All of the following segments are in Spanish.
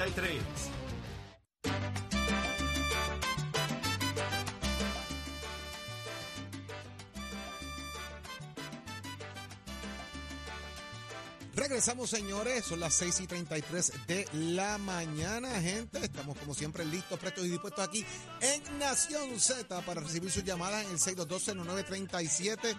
6:33. Regresamos, señores. Son las 6 y 33 de la mañana, gente. Estamos, como siempre, listos, prestos y dispuestos aquí en Nación Z para recibir sus llamadas en el 622-0937.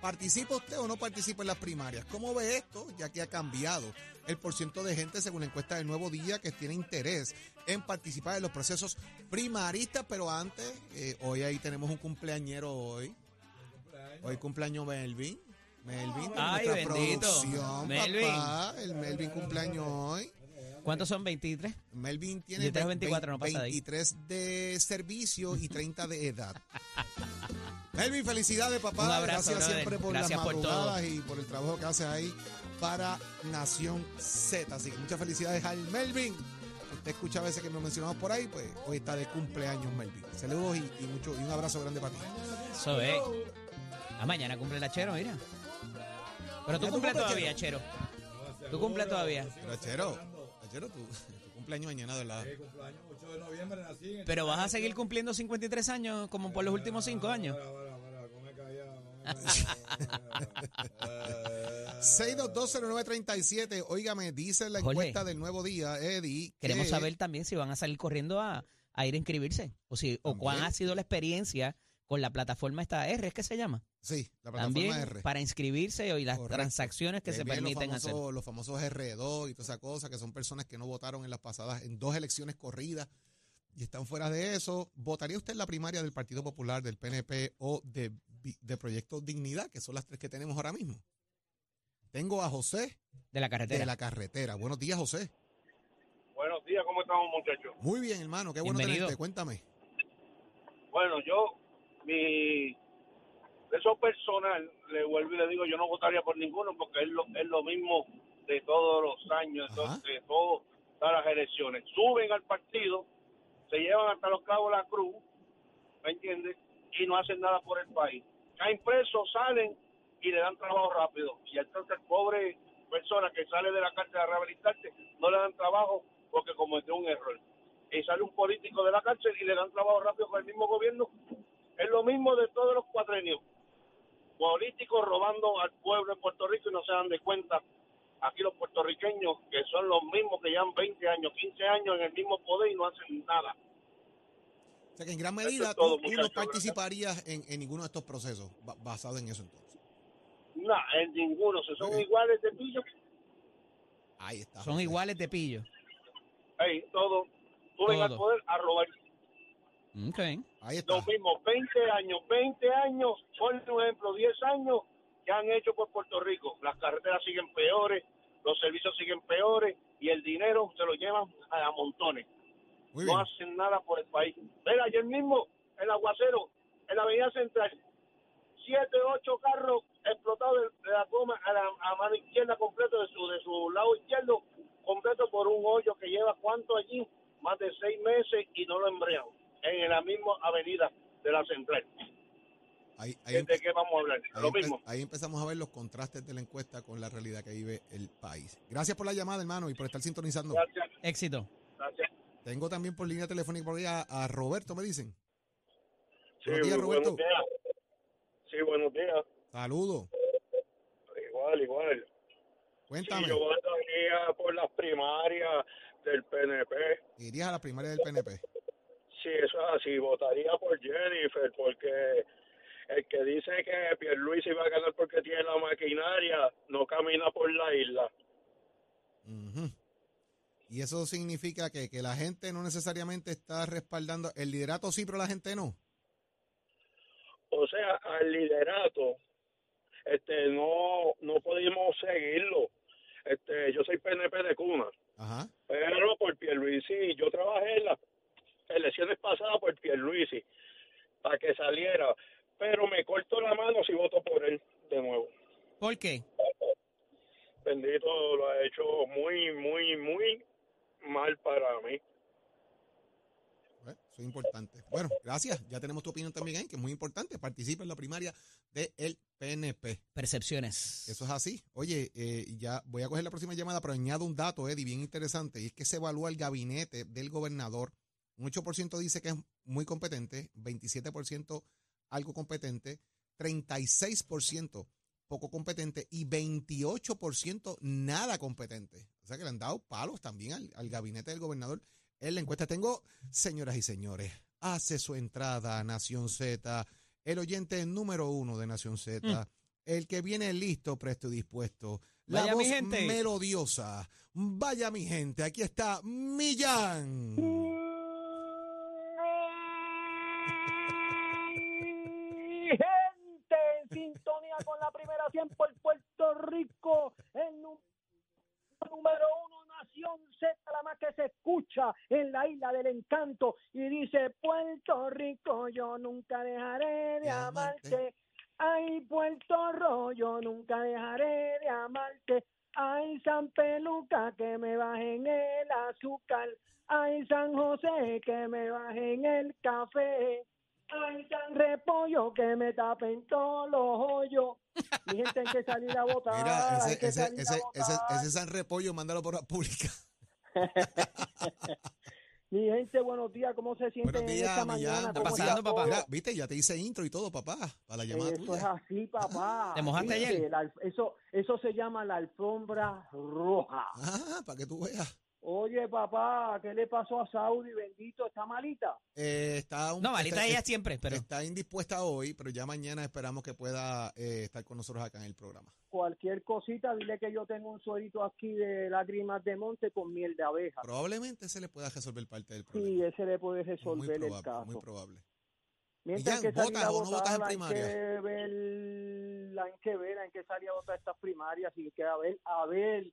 ¿Participa usted o no participa en las primarias? ¿Cómo ve esto? Ya que ha cambiado el porciento de gente, según la encuesta del Nuevo Día, que tiene interés en participar en los procesos primaristas. Pero antes, eh, hoy ahí tenemos un cumpleañero hoy. Hoy cumpleaños Melvin. Melvin, de Ay, nuestra bendito. producción, Melvin. papá. El Melvin cumpleaños hoy. ¿Cuántos son 23? Melvin tiene Yo tengo ve- 24, no pasa de ahí. 23 de servicio y 30 de edad. Melvin, felicidades, papá. Un abrazo, Gracias brother. siempre por Gracias las por madrugadas y por el trabajo que haces ahí para Nación Z. Así que muchas felicidades al Melvin. Usted escucha a veces que nos mencionamos por ahí, pues hoy está de cumpleaños Melvin. Saludos y, y mucho, y un abrazo grande para ti. Eso es. Ah, mañana cumple la Chero, mira. Pero tú ¿Ya tú cumples cumples, todavía, Chero. Tú cumples todavía. Pero Achero, Achero, tu, tu cumpleaños mañana, de ¿verdad? cumpleaños 8 de noviembre nací en el Pero vas a seguir cumpliendo 53 años como por los últimos 5 años. Mira, mira, mira, come callado. 6220937, óigame, dice la Jorge. encuesta del nuevo día, Eddie. Queremos que- saber también si van a salir corriendo a, a ir a inscribirse. O si o También. ha sido la experiencia con la plataforma esta R, ¿es que se llama? Sí, la plataforma También R. para inscribirse y las Correcto. transacciones que se permiten los hacer. famosos, Los famosos R2 y toda esa cosa, que son personas que no votaron en las pasadas, en dos elecciones corridas y están fuera de eso. ¿Votaría usted en la primaria del Partido Popular, del PNP o de, Proyecto Dignidad, que son las tres que tenemos ahora mismo? Tengo a José De la carretera. de la carretera. Buenos días, José. Buenos días, ¿cómo estamos, muchachos? Muy bien, hermano. Qué bueno Bienvenido. tenerte. Cuéntame. Bueno, yo, mi. Eso personal, le vuelvo y le digo, yo no votaría por ninguno porque es lo, es lo mismo de todos los años, entonces, de todas las elecciones. Suben al partido, se llevan hasta los cabos la cruz, ¿me entiendes? Y no hacen nada por el país. Caen presos, salen y le dan trabajo rápido. Y entonces, pobre persona que sale de la cárcel a rehabilitarse, no le dan trabajo porque cometió un error. Y sale un político de la cárcel y le dan trabajo rápido con el mismo gobierno. Es mismo de todos los cuatrenios. Políticos robando al pueblo de Puerto Rico y no se dan de cuenta. Aquí los puertorriqueños, que son los mismos que llevan 20 años, 15 años en el mismo poder y no hacen nada. O sea que en gran es medida todo, tú, tú no participarías en, en ninguno de estos procesos ba- basado en eso entonces. No, en ninguno. Se son iguales de pillo. Ahí está. Son iguales de pillo. Ahí, todo. Suben al Todo. poder a robar. Ok. Ahí está. Lo mismo, 20 años, 20 años, por ejemplo, 10 años que han hecho por Puerto Rico. Las carreteras siguen peores, los servicios siguen peores y el dinero se lo llevan a, a montones. Muy no bien. hacen nada por el país. Mira, ayer mismo, el aguacero, en la avenida central, siete, ocho carros explotados de, la goma a la a mano izquierda completo de su, de su lado izquierdo, completo por un hoyo que lleva cuánto allí, más de seis meses y no lo embrean, en la misma avenida de la central. Ahí, ahí, ¿De empe- qué vamos a hablar? ahí Lo empe- mismo. ahí empezamos a ver los contrastes de la encuesta con la realidad que vive el país. Gracias por la llamada, hermano, y por estar sintonizando. Gracias, Éxito. gracias. Tengo también por línea telefónica por ahí a, a Roberto, me dicen. Sí, Buenos días, Roberto. buenos días. Sí, buenos días. Saludos. Igual, igual. Cuéntame. Sí, yo votaría por las primarias del PNP. Irías a la primaria del PNP. Sí, eso es así. Votaría por Jennifer porque el que dice que Pierluisi va a ganar porque tiene la maquinaria no camina por la isla. Ujú. Y eso significa que, que la gente no necesariamente está respaldando. El liderato sí, pero la gente no. O sea, al liderato este no no pudimos seguirlo. Este, yo soy PNP de cuna, Ajá. pero por Pierluisi, yo trabajé en las elecciones pasadas por Pierluisi para que saliera, pero me corto la mano si voto por él de nuevo. ¿Por qué? Bendito lo ha hecho muy, muy, muy mal para mí. Eso es importante. Bueno, gracias. Ya tenemos tu opinión también ahí, que es muy importante. Participa en la primaria del PNP. Percepciones. Eso es así. Oye, eh, ya voy a coger la próxima llamada, pero añado un dato, Eddie, bien interesante, y es que se evalúa el gabinete del gobernador. Un 8% dice que es muy competente, 27% algo competente, 36% poco competente y 28% nada competente. O sea que le han dado palos también al, al gabinete del gobernador en la encuesta. Tengo, señoras y señores, hace su entrada Nación Z, el oyente número uno de Nación Z, el que viene listo, presto y dispuesto. La Vaya, mi voz gente. melodiosa. Vaya mi gente, aquí está Millán. La primera 100 por Puerto Rico, el número uno, Nación Z, la más que se escucha en la isla del encanto, y dice, Puerto Rico, yo nunca dejaré de amarte. Ay, Puerto Rico, yo nunca dejaré de amarte. Ay, San Peluca, que me bajen el azúcar. Ay, San José, que me bajen el café. Ay, San Repollo, que me tapen todos los hoyos. Mi gente, hay que salir a votar. Mira, hay ese, que ese, salir a ese, ese, votar. ese San Repollo, mándalo por la pública. Mi gente, buenos días. ¿Cómo se sienten días, esta mañana? está ¿Cómo pasando, papá? Mira, viste, ya te hice intro y todo, papá, para la llamada Eso es así, papá. ¿Te mojaste ¿Viste? ayer? La- eso, eso se llama la alfombra roja. Ah, para que tú veas. Oye, papá, ¿qué le pasó a Saudi? Bendito, ¿está malita? Eh, está un, No, malita está, ella siempre, pero está indispuesta hoy, pero ya mañana esperamos que pueda eh, estar con nosotros acá en el programa. Cualquier cosita, dile que yo tengo un suerito aquí de lágrimas de monte con miel de abeja. Probablemente se le pueda resolver parte del Sí, problema. ese le puede muy resolver el caso. muy probable. Mientras Millán, que ¿votas a o no votas en primaria? Hay que ver, hay que ver, hay que salir a votar estas primarias y que a ver, a ver,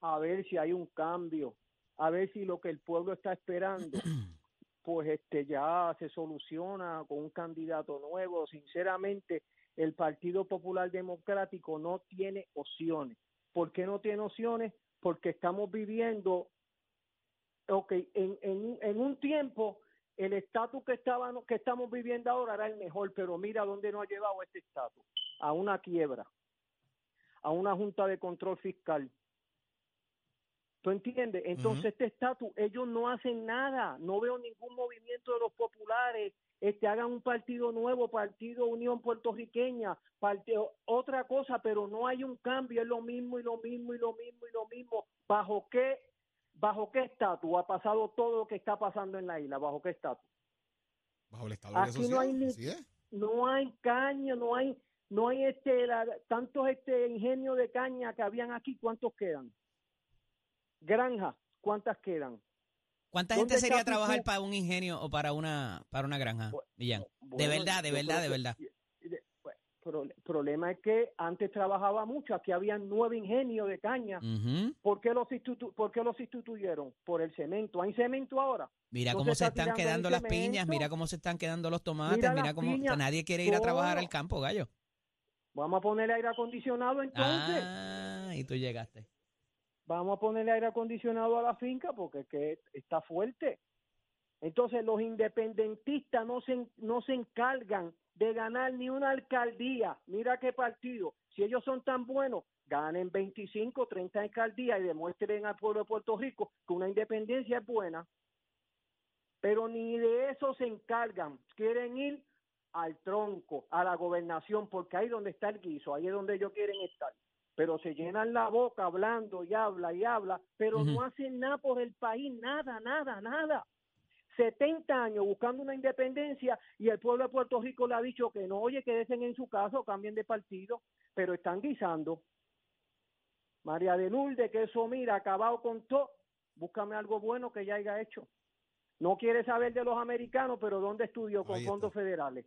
a ver si hay un cambio, a ver si lo que el pueblo está esperando, pues este ya se soluciona con un candidato nuevo. Sinceramente, el Partido Popular Democrático no tiene opciones. ¿Por qué no tiene opciones? Porque estamos viviendo, ok, en, en, en un tiempo el estatus que que estamos viviendo ahora era el mejor, pero mira dónde nos ha llevado este estatus, a una quiebra, a una junta de control fiscal. ¿Tú entiendes? Entonces este estatus, ellos no hacen nada, no veo ningún movimiento de los populares, este hagan un partido nuevo, partido Unión Puertorriqueña, partido, otra cosa, pero no hay un cambio, es lo mismo y lo mismo y lo mismo y lo mismo. ¿Bajo qué bajo qué estatus ha pasado todo lo que está pasando en la isla? ¿Bajo qué estatus? Bajo el Estado de Aquí no hay ni- no hay caña, no hay, no hay este, la- tantos este ingenios de caña que habían aquí, ¿cuántos quedan? Granjas, ¿cuántas quedan? ¿cuánta ¿Dónde gente sería trabajar para un ingenio o para una para una granja, Millán? de verdad, de verdad, de verdad. bueno, el problema es que antes trabajaba mucho, aquí había nueve ingenios de caña. ¿Por qué los, ¿Por qué los instituyeron? Por el cemento. ¿Hay cemento ahora? Mira cómo se se está están quedando las piñas, mira cómo se están quedando los tomates, Mira cómo piñas, nadie quiere ir a trabajar al campo, gallo. Vamos a poner aire acondicionado entonces. Ah, y tú llegaste. Vamos a ponerle aire acondicionado a la finca porque es que está fuerte. Entonces los independentistas no se, no se encargan de ganar ni una alcaldía. Mira qué partido. Si ellos son tan buenos, ganen 25, 30 alcaldías y demuestren al pueblo de Puerto Rico que una independencia es buena. Pero ni de eso se encargan. Quieren ir al tronco, a la gobernación, porque ahí donde está el guiso, ahí es donde ellos quieren estar pero se llenan la boca hablando y habla y habla, pero no hacen nada por el país, nada, nada, nada. 70 años buscando una independencia y el pueblo de Puerto Rico le ha dicho que no, oye, quédense en su casa o cambien de partido, pero están guisando. María de Lourdes, que eso mira, acabado con todo, búscame algo bueno que ya haya hecho. No quiere saber de los americanos, pero ¿dónde estudió? Con Ahí está. fondos federales.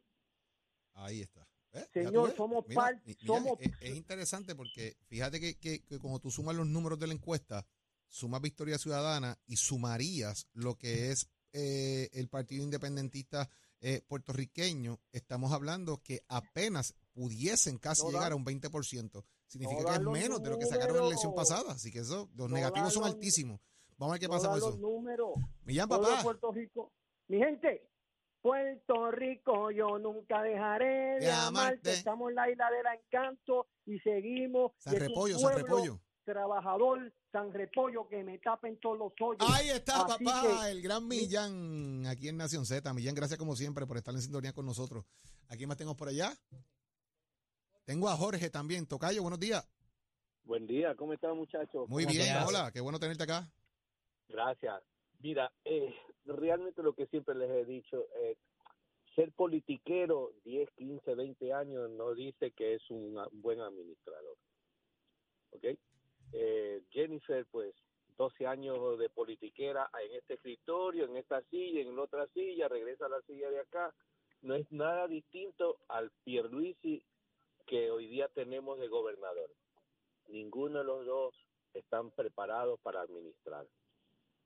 Ahí está. Ya Señor, somos Mira, par- mi- Millán, somos- Es, es interesante porque fíjate que, que, que cuando tú sumas los números de la encuesta, sumas Victoria Ciudadana y sumarías lo que es eh, el Partido Independentista eh, puertorriqueño, estamos hablando que apenas pudiesen casi No llegar a un 20%. Significa no que es menos de lo que sacaron en la elección pasada. Así que eso, los No negativos son los- altísimos. Vamos a ver qué pasa con eso. números. Millán, Pueblo de papá. Puerto Rico, Mi gente, Puerto Rico, yo nunca dejaré de De amarte. amarte. Estamos en la isla del encanto y seguimos. San Y Repollo, San Repollo. Trabajador, San Repollo, que me tapen todos los hoyos. Ahí está, Así papá, que- el gran Millán, aquí en Nación Z. Millán, gracias como siempre por estar en sintonía con nosotros. ¿A quién más tengo por allá? Tengo a Jorge también. Tocayo, buenos días. Buen día, ¿cómo están muchachos? Muy ¿Cómo bien, estás? hola, qué bueno tenerte acá. Gracias. Mira, eh, realmente lo que siempre les he dicho, eh, ser politiquero 10, 15, 20 años no dice que es un a- buen administrador. ¿Ok? Eh, Jennifer, pues 12 años de politiquera en este escritorio, en esta silla, en otra silla, regresa a la silla de acá. No es nada distinto al Pierluisi que hoy día tenemos de gobernador. Ninguno de los dos están preparados para administrar.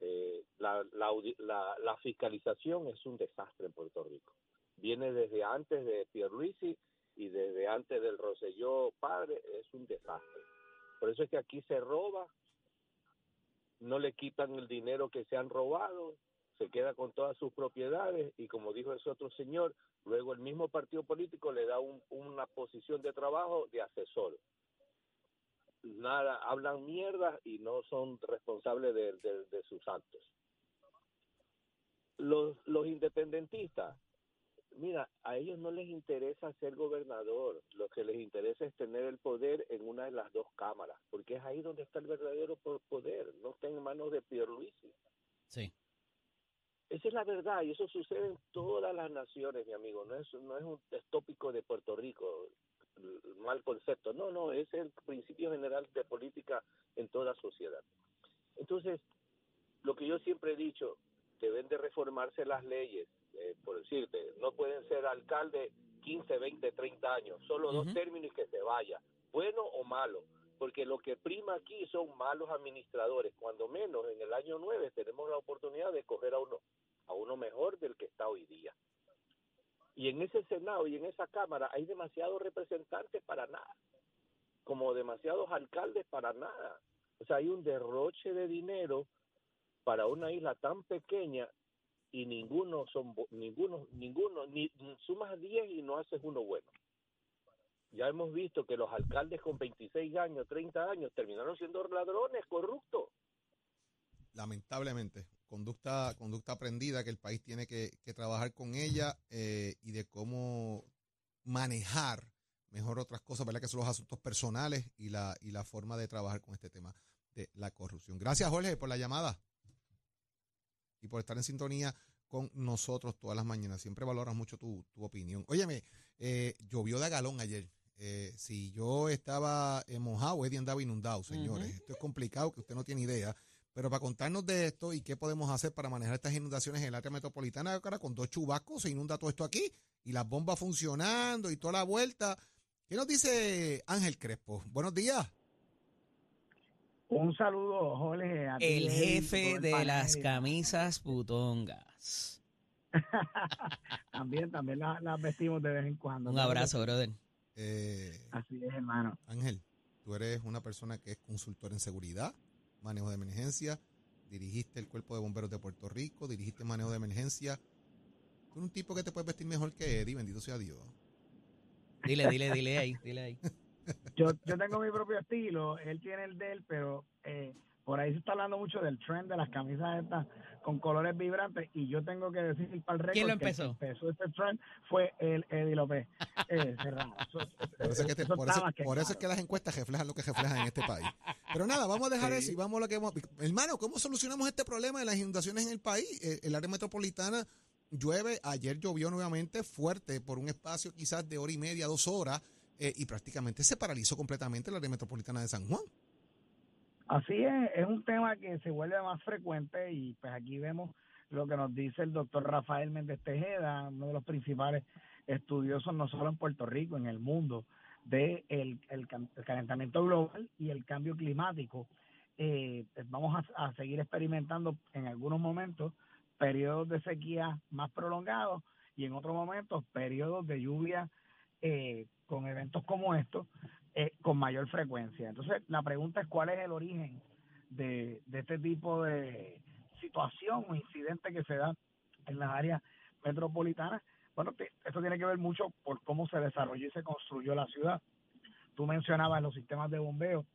Eh, la, la, la- la fiscalización es un desastre en Puerto Rico. Viene desde antes de Pierluisi y desde antes del Roselló padre, es un desastre. Por eso es que aquí se roba, no le quitan el dinero que se han robado, se queda con todas sus propiedades y como dijo ese otro señor, luego el mismo partido político le da un- una posición de trabajo de asesor nada, hablan mierda y no son responsables de, de- de sus actos. Los, los independentistas, mira, a ellos no les interesa ser gobernador, lo que les interesa es tener el poder en una de las dos cámaras, porque es ahí donde está el verdadero po- poder, no está en manos de Pierluisi. Sí. Esa es la verdad y eso sucede en todas las naciones, mi amigo. No es, no es un es tópico de Puerto Rico, mal concepto. No, no, es el principio general de política en toda sociedad. Entonces, lo que yo siempre he dicho, deben de reformarse las leyes. eh, por decirte, no pueden ser alcalde 15, 20, 30 años, solo dos términos y que se vaya, bueno o malo. Porque lo que prima aquí son malos administradores. Cuando menos en el año 9 tenemos la oportunidad de coger a uno, a uno mejor del que está hoy día. Y en ese Senado y en esa Cámara hay demasiados representantes para nada, como demasiados alcaldes para nada. O sea, hay un derroche de dinero para una isla tan pequeña y ninguno son ninguno ninguno ni sumas 10 y no haces uno bueno. Ya hemos visto que los alcaldes con 26 años, 30 años terminaron siendo ladrones, corruptos. Lamentablemente, conducta, conducta aprendida que el país tiene que, que trabajar con ella eh, y de cómo manejar mejor otras cosas, ¿verdad? Que son los asuntos personales y la, y la forma de trabajar con este tema de la corrupción. Gracias, Jorge, por la llamada y por estar en sintonía con nosotros todas las mañanas. Siempre valoras mucho tu, tu opinión. Óyeme, eh, llovió de galón ayer. Eh, si yo estaba eh, mojado, Eddie andaba inundado, señores. Esto es complicado, que usted no tiene idea. Pero para contarnos de esto y qué podemos hacer para manejar estas inundaciones en el área metropolitana, ahora con dos chubascos se inunda todo esto aquí y las bombas funcionando y toda la vuelta. ¿Qué nos dice Ángel Crespo? Buenos días. Un saludo, Jorge. a El jefe el de panel. las camisas putongas. también, también las las vestimos de vez en cuando. Un abrazo, brother. Eh, Así es, hermano. Ángel, tú eres una persona que es consultor en seguridad, manejo de emergencia, dirigiste el Cuerpo de Bomberos de Puerto Rico, dirigiste manejo de emergencia. Tú eres un tipo que te puedes vestir mejor que Eddie, bendito sea Dios. Dile, dile, dile ahí, dile ahí. Yo, yo tengo mi propio estilo, él tiene el de él, pero eh, por ahí se está hablando mucho del trend de las camisas estas con colores vibrantes y yo tengo que decir para el récord ¿Quién lo que el que empezó? empezó este trend fue el Eddie López eh, Serrano. Eso- Por eso, es que, te- eso por está eso- más que por eso es claro. que las encuestas reflejan lo que reflejan en este país. Pero nada, vamos a dejar Sí. eso y vamos a lo que hemos... Hermano, ¿cómo solucionamos este problema de las inundaciones en el país? Eh, El área metropolitana llueve, ayer llovió nuevamente fuerte por un espacio quizás de hora y media, dos horas, eh, y prácticamente se paralizó completamente el área metropolitana de San Juan. Así es, es un tema que se vuelve más frecuente y pues aquí vemos lo que nos dice el doctor Rafael Méndez Tejeda, uno de los principales estudiosos no solo en Puerto Rico, en el mundo, de el, el, calentamiento global y el cambio climático. Eh, pues vamos a, a seguir experimentando en algunos momentos periodos de sequía más prolongados y en otros momentos periodos de lluvia eh, con eventos como estos eh, con mayor frecuencia. Entonces, la pregunta es cuál es el origen de, de este tipo de situación o incidente que se da en las áreas metropolitanas. Bueno, esto tiene que ver mucho por cómo se desarrolló y se construyó la ciudad. Tú mencionabas los sistemas de bombeo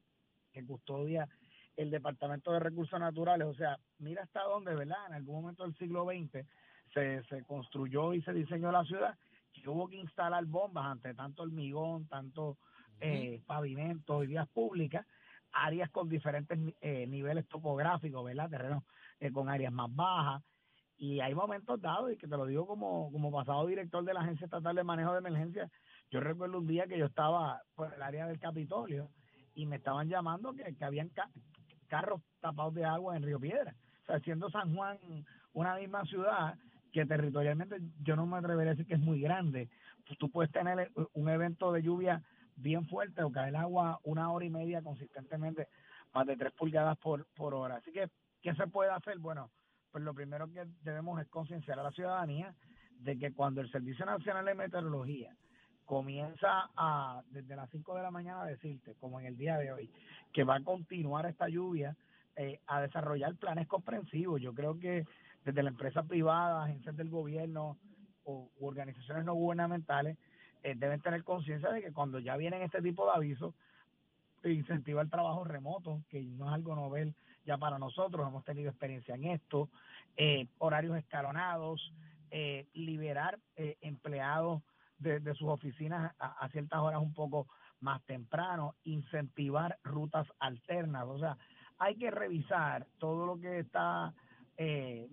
que custodia el Departamento de Recursos Naturales, o sea, mira hasta dónde, ¿verdad? En algún momento del siglo XX se, se construyó y se diseñó la ciudad, que hubo que instalar bombas ante tanto hormigón, tanto eh, pavimentos y vías públicas, áreas con diferentes eh, niveles topográficos, ¿verdad? Terrenos eh, con áreas más bajas. Y hay momentos dados, y que te lo digo como, como pasado director de la Agencia Estatal de Manejo de Emergencias, yo recuerdo un día que yo estaba por el área del Capitolio y me estaban llamando que, que habían ca- carros tapados de agua en Río Piedra. O sea, siendo San Juan una misma ciudad que territorialmente yo no me atrevería a decir que es muy grande, tú puedes tener eh, un evento de lluvia bien fuerte o caer agua una hora y media consistentemente, más de tres pulgadas por, por hora. Así que, ¿qué se puede hacer? Bueno, pues lo primero que debemos es concienciar a la ciudadanía de que cuando el Servicio Nacional de Meteorología comienza a, desde las 5 de la mañana a decirte, como en el día de hoy, que va a continuar esta lluvia, eh, a desarrollar planes comprensivos. Yo creo que desde la empresa privada, agencias del gobierno o u organizaciones no gubernamentales eh, deben tener conciencia de que cuando ya vienen este tipo de avisos, incentiva el trabajo remoto, que no es algo novel ya para nosotros, hemos tenido experiencia en esto, eh, horarios escalonados, eh, liberar eh, empleados de, de sus oficinas a, a ciertas horas un poco más temprano, incentivar rutas alternas, o sea, hay que revisar todo lo que está, eh,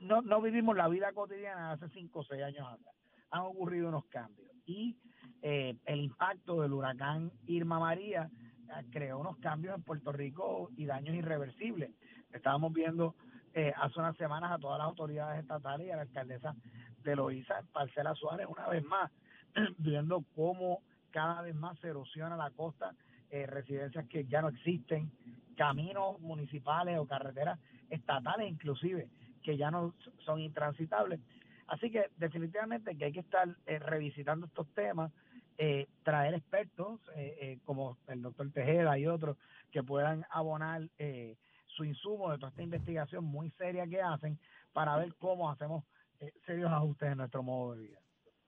no, no vivimos la vida cotidiana hace cinco o seis años atrás, han ocurrido unos cambios y eh, el impacto del huracán Irma María eh, creó unos cambios en Puerto Rico y daños irreversibles. Estábamos viendo eh, hace unas semanas a todas las autoridades estatales y a la alcaldesa de Loíza, Parcela Suárez, una vez más, viendo cómo cada vez más se erosiona la costa, eh, residencias que ya no existen, caminos municipales o carreteras estatales inclusive, que ya no son intransitables. Así que definitivamente que hay que estar eh, revisitando estos temas, eh, traer expertos eh, eh, como el doctor Tejeda y otros que puedan abonar eh, su insumo de toda esta investigación muy seria que hacen para ver cómo hacemos eh, serios ajustes en nuestro modo de vida.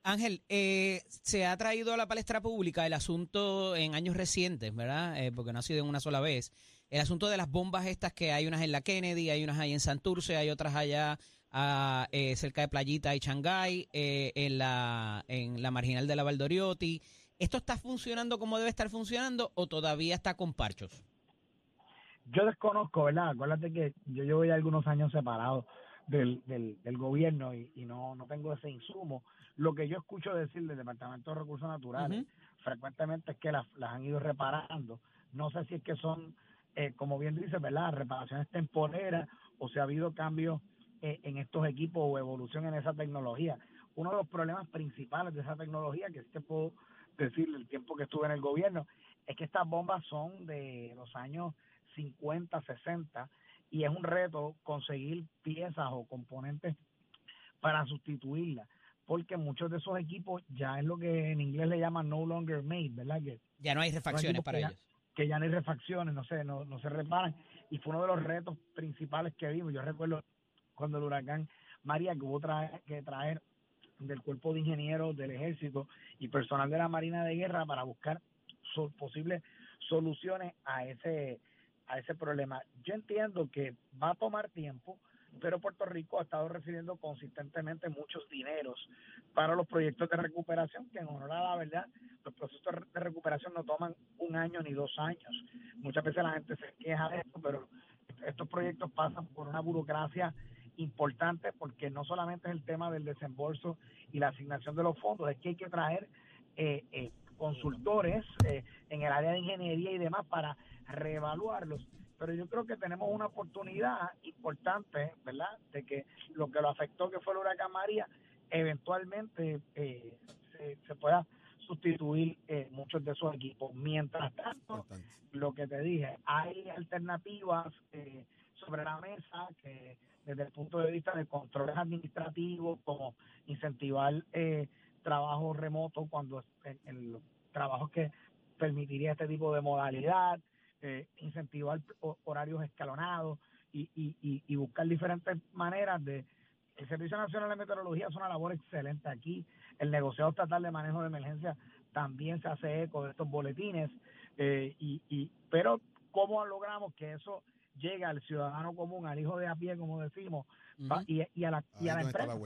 Ángel, eh, se ha traído a la palestra pública el asunto en años recientes, ¿verdad? Eh, porque no ha sido en una sola vez. El asunto de las bombas estas que hay unas en la Kennedy, hay unas ahí en Santurce, hay otras allá ah, eh, cerca de Playita y Shanghái, eh, en, la, en la marginal de la Valdoriotti. ¿Esto está funcionando como debe estar funcionando o todavía está con parchos? Yo desconozco, ¿verdad? Acuérdate que yo llevo ya algunos años separado del, del, del gobierno y, y no, no tengo ese insumo. Lo que yo escucho decir del Departamento de Recursos Naturales frecuentemente es que las, las han ido reparando. No sé si es que son, eh, como bien dice, ¿verdad? Reparaciones temporeras o si ha habido cambios eh, en estos equipos o evolución en esa tecnología. Uno de los problemas principales de esa tecnología, que sí te puedo decir el tiempo que estuve en el gobierno, es que estas bombas son de los años 50, 60 y es un reto conseguir piezas o componentes para sustituirlas, porque muchos de esos equipos ya es lo que en inglés le llaman no longer made, ¿verdad? Que, Ya no hay refacciones para que ya- ellos. que ya no hay refacciones, no sé, no, no se reparan y fue uno de los retos principales que vimos. Yo recuerdo cuando el huracán María que hubo trae- que traer del cuerpo de ingenieros del ejército y personal de la Marina de Guerra para buscar posibles soluciones a ese a ese problema. Yo entiendo que va a tomar tiempo, pero Puerto Rico ha estado recibiendo consistentemente muchos dineros para los proyectos de recuperación, que en honor a la verdad, los procesos de recuperación no toman un año ni dos años. Muchas veces la gente se queja de esto, pero estos proyectos pasan por una burocracia importante porque no solamente es el tema del desembolso y la asignación de los fondos, es que hay que traer eh, eh, consultores eh, en el área de ingeniería y demás para reevaluarlos. Pero yo creo que tenemos una oportunidad importante, ¿verdad?, de que lo que lo afectó, que fue el huracán María, eventualmente eh, se, se pueda sustituir eh, muchos de esos equipos. Mientras tanto, lo que te dije, hay alternativas eh, sobre la mesa que desde el punto de vista de controles administrativos, como incentivar eh, trabajo remoto cuando en, en los trabajos que permitiría este tipo de modalidad, eh, incentivar ho- horarios escalonados y, y, y, buscar diferentes maneras de el Servicio Nacional de Meteorología hace una labor excelente aquí. El negociado estatal de manejo de emergencia también se hace eco de estos boletines. eh, y, y Pero, ¿cómo logramos que eso llegue al ciudadano común, al hijo de a pie, como decimos, y, y a la, y a la empresa?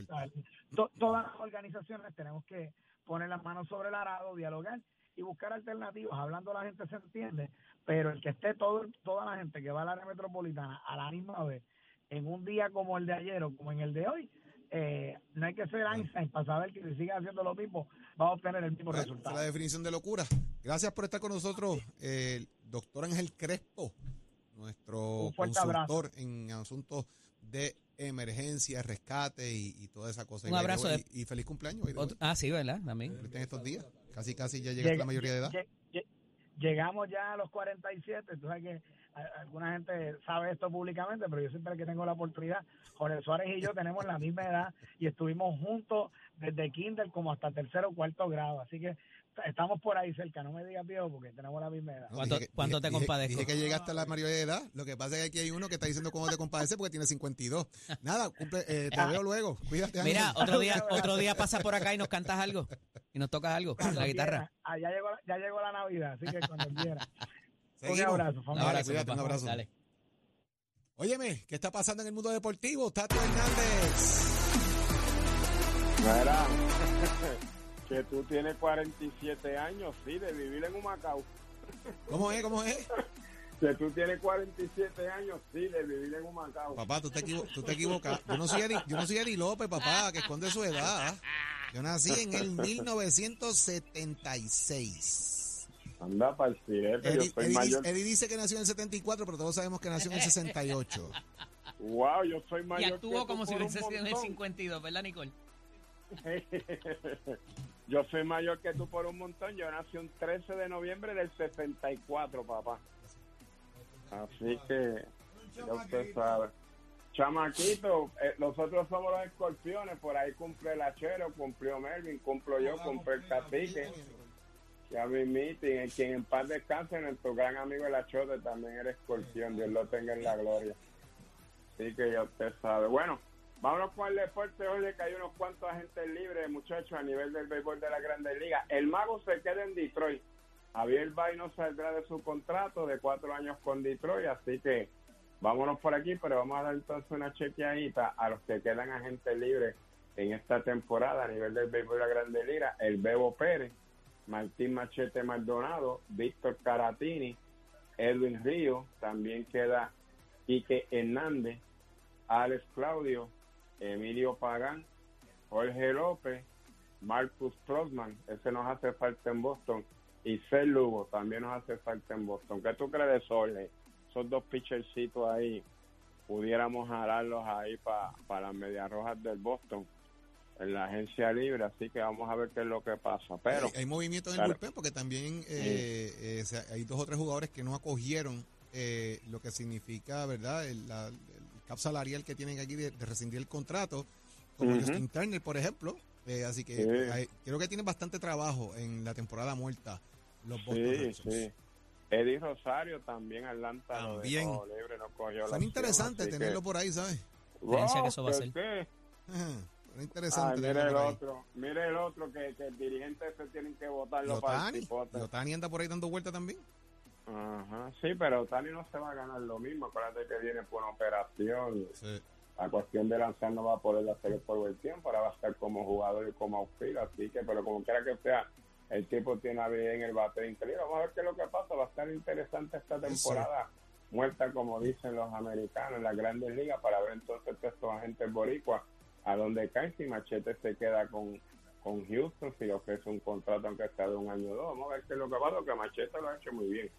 todas las organizaciones tenemos que poner las manos sobre el arado, dialogar y buscar alternativas. Hablando la gente se entiende, pero el que esté todo, toda la gente que va al área metropolitana a la misma vez, en un día como el de ayer o como en el de hoy, eh, no hay que ser Einstein para saber que si sigue haciendo lo mismo, va a obtener el mismo Bueno, esa es resultado. la definición de locura. Gracias por estar con nosotros, eh, el doctor Ángel Crespo, nuestro consultor en asuntos de emergencia, rescate y, y toda esa cosa. Un Y, abrazo y, de- y feliz cumpleaños. Otro- ah, sí, ¿verdad? También. En estos días. Casi, casi ya llegaste a la mayoría de edad. lle- lle- Llegamos ya a los 47, tú sabes que alguna gente sabe esto públicamente, pero yo siempre que tengo la oportunidad, Jorge Suárez y yo tenemos la misma edad y estuvimos juntos desde kinder como hasta tercero o cuarto grado, así que estamos por ahí cerca, no me digas viejo porque tenemos la misma edad. ¿Cuánto- dije te dije- compadezco? Dije que llegaste a la mayoría de edad. Lo que pasa es que aquí hay uno que está diciendo cómo te compadece porque tiene 52. Nada, cumple, eh, te veo luego. Cuídate. Mira, Ángel. otro día, otro día pasa por acá y nos cantas algo. Y nos tocas algo, Cuando la guitarra. Ah, ya llegó, ya llegó la Navidad, así que cuando quiera. Un abrazo, Un familia. Dale, abrazo, cuídate, papá. un abrazo. Dale. Óyeme, ¿qué está pasando en el mundo deportivo? Tato Hernández. Mira, que tú tienes 47 años, sí, de vivir en Humacao. ¿Cómo es? ¿Cómo es? Que tú tienes 47 años, sí, de vivir en Humacao. Papá, tú te, equivo- tú te equivocas. Yo no soy Eddie, yo no soy López, papá, que esconde su edad. Yo nací en el 1976. Anda para el sirete, yo Eddie, soy Eddie mayor. Eddie dice que nació en el 74, pero todos sabemos que nació en el 68. Wow, yo soy Y mayor que actuó como si un hubiese sido en el montón. 52, ¿verdad, Nicole? yo soy mayor que tú por un montón. Yo nací un 13 de noviembre del 64, papá. Así que, ya usted sabe. Chamaquito, eh, nosotros somos los escorpiones. Por ahí cumple el achero, cumplió Melvin, cumplo yo, cumple el cacique. Ya mi meeting, quien en paz descanse, nuestro gran amigo el achote también era escorpión. Dios lo tenga en la gloria. Así que ya usted sabe. Bueno, vámonos con el deporte. Oye, que hay unos cuantos agentes libres, muchachos, a nivel del béisbol de la Grandes Ligas. El mago se queda en Detroit. Javier Bay no saldrá de su contrato de cuatro años con Detroit, así que vámonos por aquí, pero vamos a dar entonces una chequeadita a los que quedan agentes libres en esta temporada a nivel del béisbol de la Grande Liga. El Bebo Pérez, Martín Machete Maldonado, Víctor Caratini, Edwin Río, también queda Quique Hernández, Alex Claudio, Emilio Pagán, Jorge López, Marcus Trotman, ese nos hace falta en Boston, y Cel Lugo también nos hace falta en Boston. ¿Qué tú crees de eso, Jorge? Esos dos pitchercitos ahí, pudiéramos jalarlos ahí para las medias rojas del Boston en la agencia libre, así que vamos a ver qué es lo que pasa. Pero hay, hay movimientos en el claro. bullpen porque también eh, eh, hay dos o tres jugadores que no acogieron eh, lo que significa, ¿verdad? El, la- cap salarial que tienen aquí de, de rescindir el contrato, como Ujú. Justin Turner, por ejemplo. Eh, así que Sí. hay- creo que tienen bastante trabajo en la temporada muerta los Boston sí, Red Sox. sí. Eddie Rosario también Atlanta lo También. dejó libre, no cogió la Son interesantes que- tenerlo por ahí, ¿sabes? Diferencia que Wow, eso va a ¿qué ser. qué? Ajá, Son Ay, interesantes mire el otro, mire el otro que, que el dirigente se tienen que votarlo Y para el anda por ahí dando vueltas también. Ajá, sí, pero Otani no se va a ganar lo mismo, acuérdate que viene por una operación, Sí. la cuestión de lanzar no va a poder hacer por el tiempo, ahora va a estar como jugador y como auxilio, así que, pero como quiera que sea, el tipo tiene a bien el bate increíble, vamos a ver qué es lo que pasa, va a estar interesante esta temporada, muerta como dicen los americanos en las grandes ligas, para ver entonces estos agentes boricuas a dónde caen, si Machete se queda con con Houston, si le ofrece un contrato aunque sea de un año o dos, vamos a ver qué es lo que pasa, que Machete lo ha hecho muy bien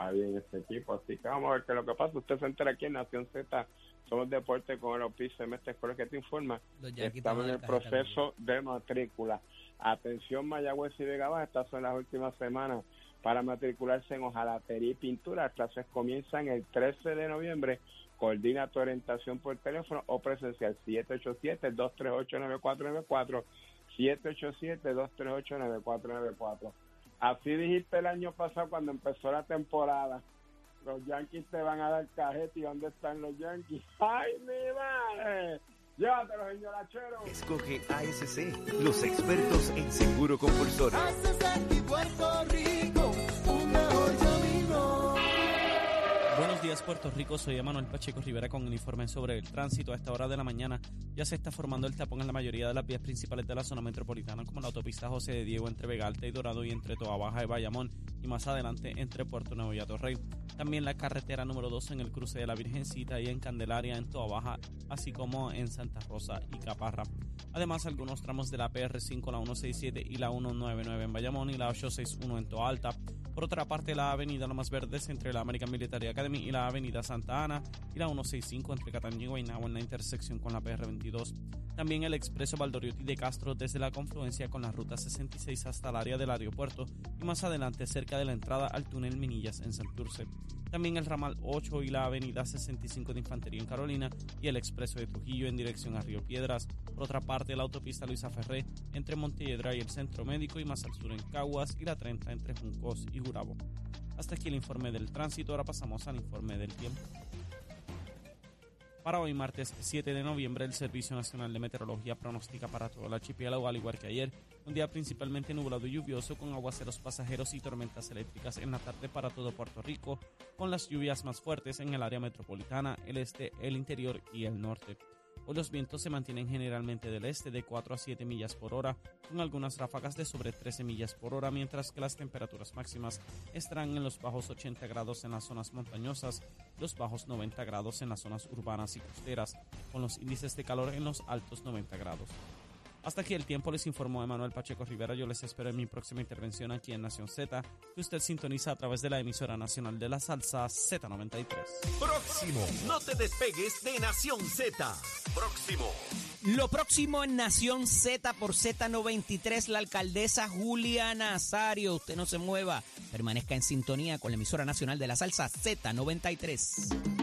ahí en este equipo. Así que vamos a ver qué es lo que pasa. Usted se entera aquí en Nación Z. Somos deporte con el de Mestre Escuela que te informa. Estamos en el proceso de matrícula. Atención Mayagüez y Vega Baja, estas son las últimas semanas para matricularse en hojalatería y pintura. Las clases comienzan el 13 de noviembre. Coordina tu orientación por teléfono o presencial 787-238-9494. 787-238-9494. Así dijiste el año pasado cuando empezó la temporada. Los Yankees te van a dar cajete y ¿dónde están los Yankees? ¡Ay, mi madre! Llévatelo, señor Achero. Escoge ASC, los expertos en seguro compulsorio. Buenos días Puerto Rico, soy Emanuel Pacheco Rivera con el informe sobre el tránsito. A esta hora de la mañana ya se está formando el tapón en la mayoría de las vías principales de la zona metropolitana, como la autopista José de Diego entre Vega Alta y Dorado y entre Toa Baja y Bayamón, y más adelante entre Puerto Nuevo y Atorrey. También la carretera número 2 en el cruce de la Virgencita y en Candelaria en Toa Baja, así como en Santa Rosa y Caparra. Además, algunos tramos de la PR5, la 167 y la 199 en Bayamón y la 861 en Toa Alta. Por otra parte, la avenida Lomas Verdes entre la American Military Academy y la avenida Santa Ana y la 165 entre Cataño y Guaynabo en la intersección con la PR22. También el expreso Valdoriotti de Castro desde la confluencia con la ruta 66 hasta el área del aeropuerto y más adelante cerca de la entrada al túnel Minillas en Santurce. También el ramal 8 y la avenida 65 de Infantería en Carolina y el expreso de Trujillo en dirección a Río Piedras. Por otra parte, la autopista Luisa Ferré entre Montelledra y el Centro Médico y más al sur en Caguas y la 30 entre Juncos Hasta aquí el informe del tránsito, ahora pasamos al informe del tiempo. Para hoy, martes 7 de noviembre, el Servicio Nacional de Meteorología pronostica para todo el archipiélago, al igual que ayer, un día principalmente nublado y lluvioso con aguaceros pasajeros y tormentas eléctricas en la tarde para todo Puerto Rico, con las lluvias más fuertes en el área metropolitana, el este, el interior y el norte. Hoy los vientos se mantienen generalmente del este de 4 a 7 millas por hora, con algunas ráfagas de sobre 13 millas por hora, mientras que las temperaturas máximas estarán en los bajos 80 grados en las zonas montañosas, los bajos 90 grados en las zonas urbanas y costeras, con los índices de calor en los altos 90 grados. Hasta aquí el tiempo, les informó Emanuel Pacheco Rivera. Yo les espero en mi próxima intervención aquí en Nación Z, que usted sintoniza a través de la emisora nacional de la salsa Z93. Próximo, no te despegues de Nación Z. Próximo. Lo próximo en Nación Z por Z93, la alcaldesa Julia Nazario. Usted no se mueva, permanezca en sintonía con la emisora nacional de la salsa Z93.